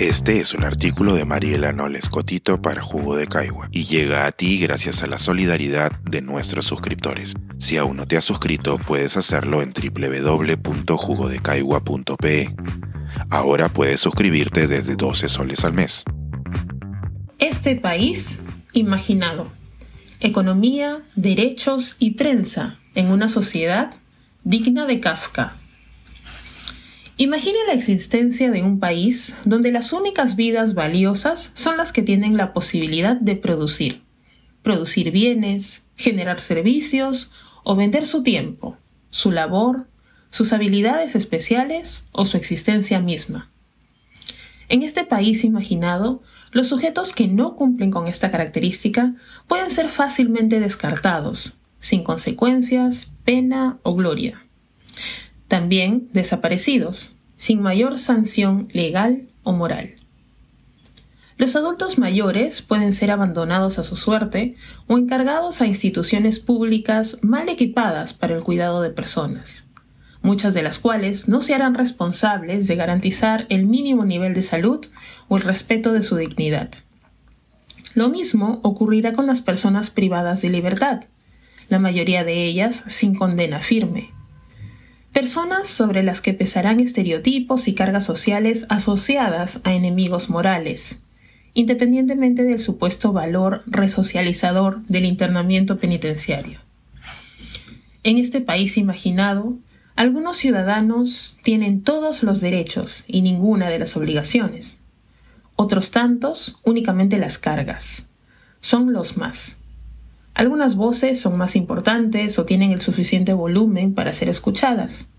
Este es un artículo de Mariela Noles Cotito para Jugo de Caigua y llega a ti gracias a la solidaridad de nuestros suscriptores. Si aún no te has suscrito, puedes hacerlo en www.jugodecaigua.pe. Ahora puedes suscribirte desde 12 soles al mes. Este país imaginado. Economía, derechos y trenza en una sociedad digna de Kafka. Imagine la existencia de un país donde las únicas vidas valiosas son las que tienen la posibilidad de producir, producir bienes, generar servicios o vender su tiempo, su labor, sus habilidades especiales o su existencia misma. En este país imaginado, los sujetos que no cumplen con esta característica pueden ser fácilmente descartados, sin consecuencias, pena o gloria. También desaparecidos, sin mayor sanción legal o moral. Los adultos mayores pueden ser abandonados a su suerte o encargados a instituciones públicas mal equipadas para el cuidado de personas, muchas de las cuales no se harán responsables de garantizar el mínimo nivel de salud o el respeto de su dignidad. Lo mismo ocurrirá con las personas privadas de libertad, la mayoría de ellas sin condena firme. Personas sobre las que pesarán estereotipos y cargas sociales asociadas a enemigos morales, independientemente del supuesto valor resocializador del internamiento penitenciario. En este país imaginado, algunos ciudadanos tienen todos los derechos y ninguna de las obligaciones. Otros tantos únicamente las cargas. Son los más. Algunas voces son más importantes o tienen el suficiente volumen para ser escuchadas.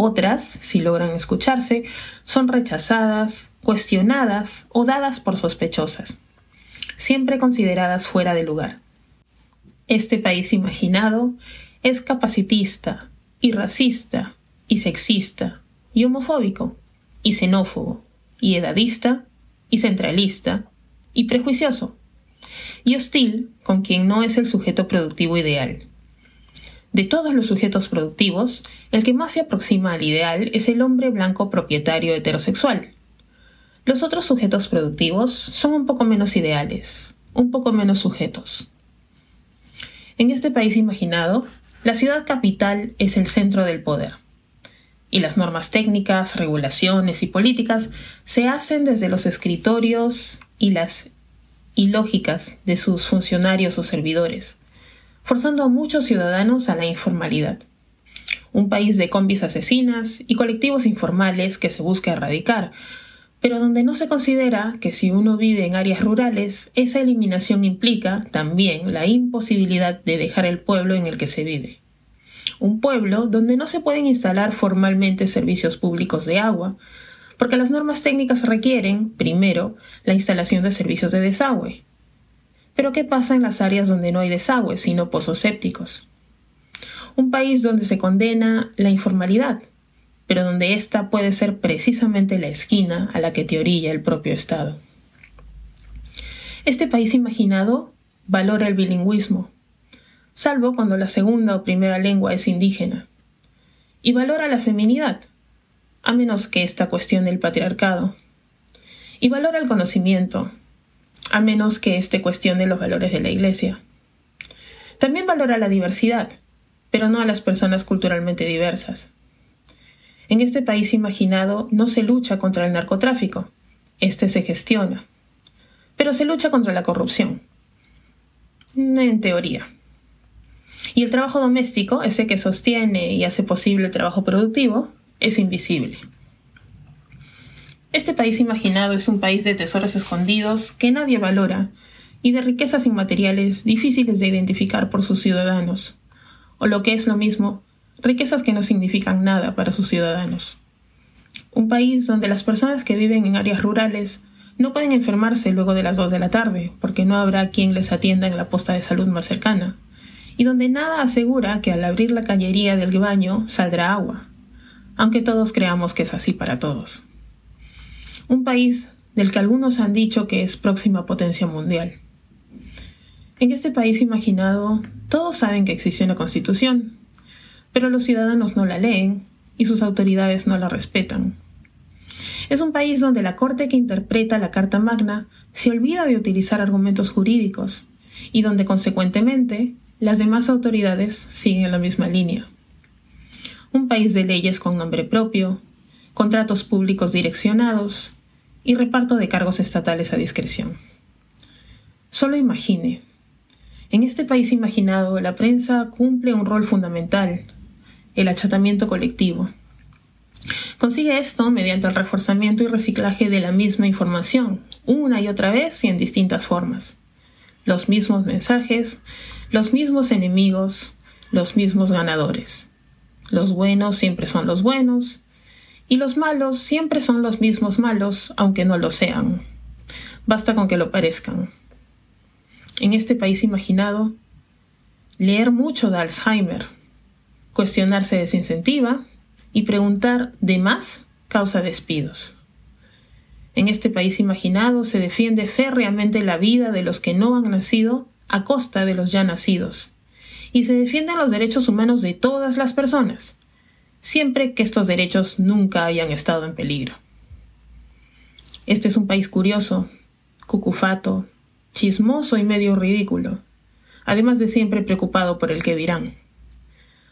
Otras, si logran escucharse, son rechazadas, cuestionadas o dadas por sospechosas, siempre consideradas fuera de lugar. Este país imaginado es capacitista, y racista, y sexista, y homofóbico, y xenófobo, y edadista, y centralista, y prejuicioso y hostil con quien no es el sujeto productivo ideal. De todos los sujetos productivos, el que más se aproxima al ideal es el hombre blanco propietario heterosexual. Los otros sujetos productivos son un poco menos ideales, un poco menos sujetos. En este país imaginado, la ciudad capital es el centro del poder. Y las normas técnicas, regulaciones y políticas se hacen desde los escritorios y las y lógicas de sus funcionarios o servidores, forzando a muchos ciudadanos a la informalidad. Un país de combis asesinas y colectivos informales que se busca erradicar, pero donde no se considera que si uno vive en áreas rurales, esa eliminación implica también la imposibilidad de dejar el pueblo en el que se vive. Un pueblo donde no se pueden instalar formalmente servicios públicos de agua, porque las normas técnicas requieren, primero, la instalación de servicios de desagüe. Pero ¿qué pasa en las áreas donde no hay desagüe, sino pozos sépticos? Un país donde se condena la informalidad, pero donde ésta puede ser precisamente la esquina a la que te orilla el propio Estado. Este país imaginado valora el bilingüismo, salvo cuando la segunda o primera lengua es indígena, y valora la feminidad, a menos que esta cuestione el patriarcado. Y valora el conocimiento, a menos que éste cuestione los valores de la Iglesia. También valora la diversidad, pero no a las personas culturalmente diversas. En este país imaginado no se lucha contra el narcotráfico, este se gestiona, pero se lucha contra la corrupción. En teoría. Y el trabajo doméstico, ese que sostiene y hace posible el trabajo productivo, es invisible. Este país imaginado es un país de tesoros escondidos que nadie valora y de riquezas inmateriales difíciles de identificar por sus ciudadanos, o lo que es lo mismo, riquezas que no significan nada para sus ciudadanos. Un país donde las personas que viven en áreas rurales no pueden enfermarse luego de las dos de la tarde, porque no habrá quien les atienda en la posta de salud más cercana, y donde nada asegura que al abrir la cañería del baño saldrá agua, aunque todos creamos que es así para todos. Un país del que algunos han dicho que es próxima potencia mundial. En este país imaginado, todos saben que existe una constitución, pero los ciudadanos no la leen y sus autoridades no la respetan. Es un país donde la Corte que interpreta la Carta Magna se olvida de utilizar argumentos jurídicos y donde consecuentemente las demás autoridades siguen la misma línea. Un país de leyes con nombre propio, contratos públicos direccionados y reparto de cargos estatales a discreción. Solo imagine. En este país imaginado, la prensa cumple un rol fundamental, el achatamiento colectivo. Consigue esto mediante el reforzamiento y reciclaje de la misma información, una y otra vez y en distintas formas los mismos mensajes, los mismos enemigos, los mismos ganadores. Los buenos siempre son los buenos y los malos siempre son los mismos malos, aunque no lo sean. Basta con que lo parezcan. En este país imaginado, leer mucho de Alzheimer, cuestionarse desincentiva y preguntar de más causa despidos. En este país imaginado se defiende férreamente la vida de los que no han nacido a costa de los ya nacidos. Y se defienden los derechos humanos de todas las personas, siempre que estos derechos nunca hayan estado en peligro. Este es un país curioso, cucufato, chismoso y medio ridículo, además de siempre preocupado por el que dirán,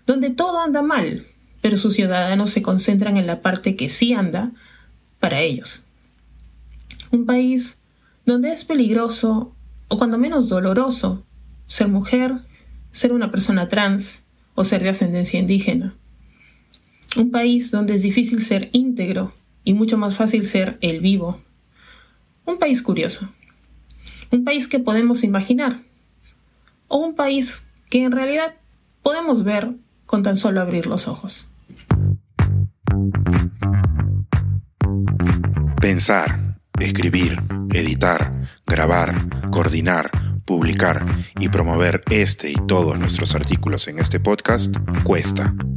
donde todo anda mal, pero sus ciudadanos se concentran en la parte que sí anda para ellos. Un país donde es peligroso, o cuando menos doloroso, ser mujer, ser una persona trans o ser de ascendencia indígena. Un país donde es difícil ser íntegro y mucho más fácil ser el vivo. Un país curioso. Un país que podemos imaginar. O un país que en realidad podemos ver con tan solo abrir los ojos. Pensar Escribir, editar, grabar, coordinar, publicar y promover este y todos nuestros artículos en este podcast cuesta